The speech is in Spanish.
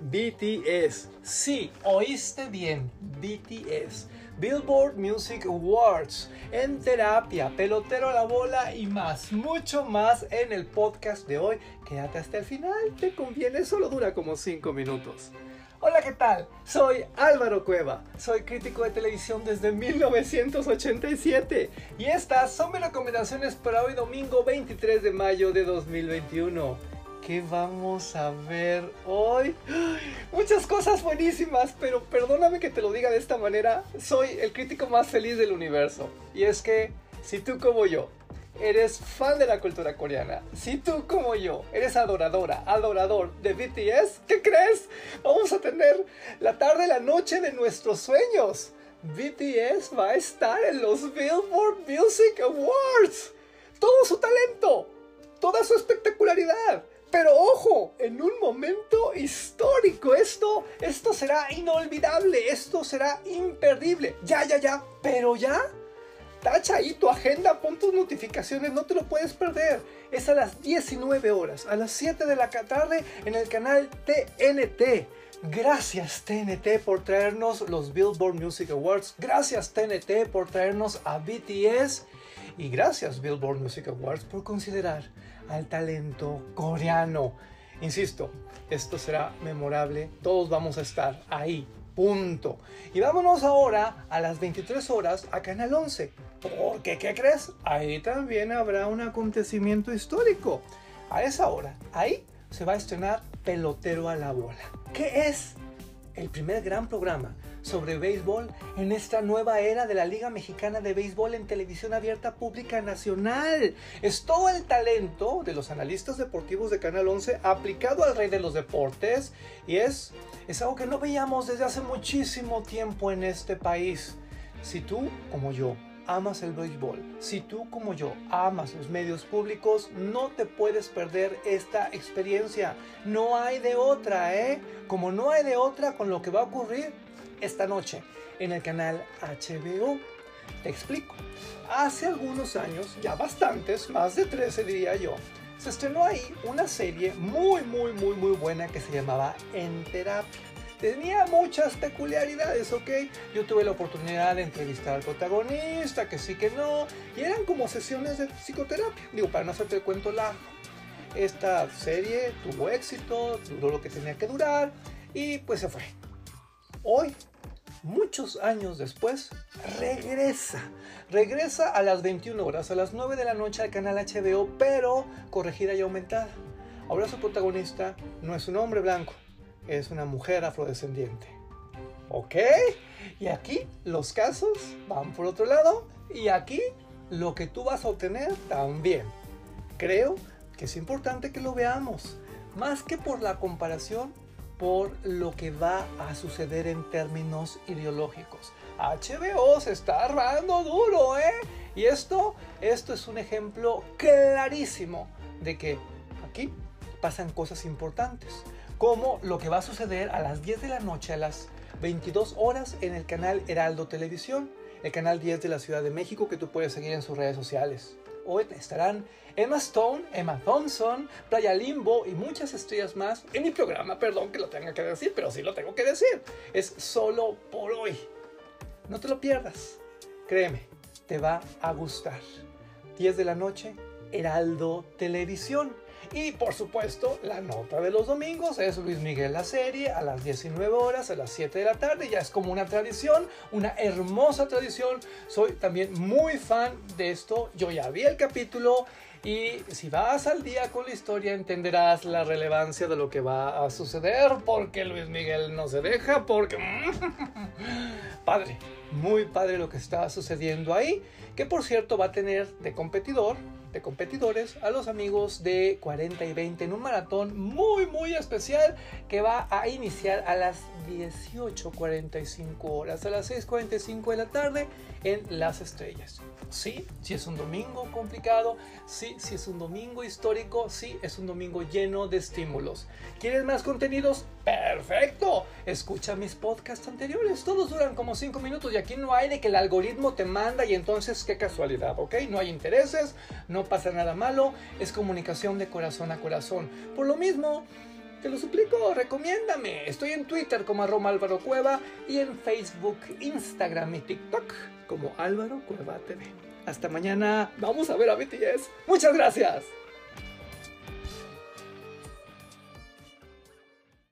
BTS. Sí, oíste bien, BTS. Billboard Music Awards, en terapia, pelotero a la bola y más, mucho más en el podcast de hoy. Quédate hasta el final, te conviene, solo dura como 5 minutos. Hola, ¿qué tal? Soy Álvaro Cueva, soy crítico de televisión desde 1987 y estas son mis recomendaciones para hoy domingo 23 de mayo de 2021. ¿Qué vamos a ver hoy? Muchas cosas buenísimas, pero perdóname que te lo diga de esta manera. Soy el crítico más feliz del universo. Y es que, si tú como yo eres fan de la cultura coreana, si tú como yo eres adoradora, adorador de BTS, ¿qué crees? Vamos a tener la tarde, la noche de nuestros sueños. BTS va a estar en los Billboard Music Awards. Todo su talento, toda su espectacularidad pero ojo, en un momento histórico, esto, esto será inolvidable, esto será imperdible. Ya, ya, ya, pero ya. Tacha ahí tu agenda, pon tus notificaciones, no te lo puedes perder. Es a las 19 horas, a las 7 de la tarde en el canal TNT. Gracias TNT por traernos los Billboard Music Awards. Gracias TNT por traernos a BTS. Y gracias Billboard Music Awards por considerar al talento coreano. Insisto, esto será memorable, todos vamos a estar ahí, punto. Y vámonos ahora a las 23 horas a Canal 11, porque ¿qué crees? Ahí también habrá un acontecimiento histórico. A esa hora, ahí se va a estrenar Pelotero a la Bola. ¿Qué es? El primer gran programa sobre béisbol en esta nueva era de la Liga Mexicana de Béisbol en televisión abierta pública nacional. Es todo el talento de los analistas deportivos de Canal 11 aplicado al rey de los deportes y es, es algo que no veíamos desde hace muchísimo tiempo en este país. Si tú, como yo, amas el béisbol, si tú como yo amas los medios públicos, no te puedes perder esta experiencia. No hay de otra, ¿eh? Como no hay de otra con lo que va a ocurrir esta noche en el canal HBO. Te explico. Hace algunos años, ya bastantes, más de 13 diría yo, se estrenó ahí una serie muy, muy, muy, muy buena que se llamaba En. Tenía muchas peculiaridades, ¿ok? Yo tuve la oportunidad de entrevistar al protagonista, que sí, que no, y eran como sesiones de psicoterapia. Digo, para no hacerte el cuento largo. Esta serie tuvo éxito, duró lo que tenía que durar, y pues se fue. Hoy muchos años después, regresa. Regresa a las 21 horas, a las 9 de la noche al canal HBO, pero corregida y aumentada. Ahora su protagonista no es un hombre blanco, es una mujer afrodescendiente. ¿Ok? Y aquí los casos van por otro lado y aquí lo que tú vas a obtener también. Creo que es importante que lo veamos, más que por la comparación por lo que va a suceder en términos ideológicos. HBO se está armando duro, ¿eh? Y esto, esto es un ejemplo clarísimo de que aquí pasan cosas importantes, como lo que va a suceder a las 10 de la noche, a las 22 horas en el canal Heraldo Televisión, el canal 10 de la Ciudad de México que tú puedes seguir en sus redes sociales. Hoy estarán Emma Stone, Emma Thompson, Playa Limbo y muchas estrellas más en mi programa. Perdón que lo tenga que decir, pero sí lo tengo que decir. Es solo por hoy. No te lo pierdas. Créeme, te va a gustar. 10 de la noche, Heraldo Televisión. Y por supuesto, la nota de los domingos es Luis Miguel la serie a las 19 horas, a las 7 de la tarde. Ya es como una tradición, una hermosa tradición. Soy también muy fan de esto. Yo ya vi el capítulo y si vas al día con la historia entenderás la relevancia de lo que va a suceder. Porque Luis Miguel no se deja, porque... padre, muy padre lo que está sucediendo ahí. Que por cierto va a tener de competidor de competidores a los amigos de 40 y 20 en un maratón muy muy especial que va a iniciar a las 18.45 horas, a las 6.45 de la tarde en Las Estrellas. Sí, sí es un domingo complicado, sí, sí es un domingo histórico, sí es un domingo lleno de estímulos. ¿Quieres más contenidos? Perfecto. Escucha mis podcasts anteriores, todos duran como 5 minutos y aquí no hay de que el algoritmo te manda y entonces qué casualidad, ¿ok? No hay intereses, no pasa nada malo, es comunicación de corazón a corazón. Por lo mismo, Te lo suplico, recomiéndame. Estoy en Twitter como arroba Álvaro Cueva y en Facebook, Instagram y TikTok como Álvaro Cueva TV. Hasta mañana. Vamos a ver a BTS. Muchas gracias.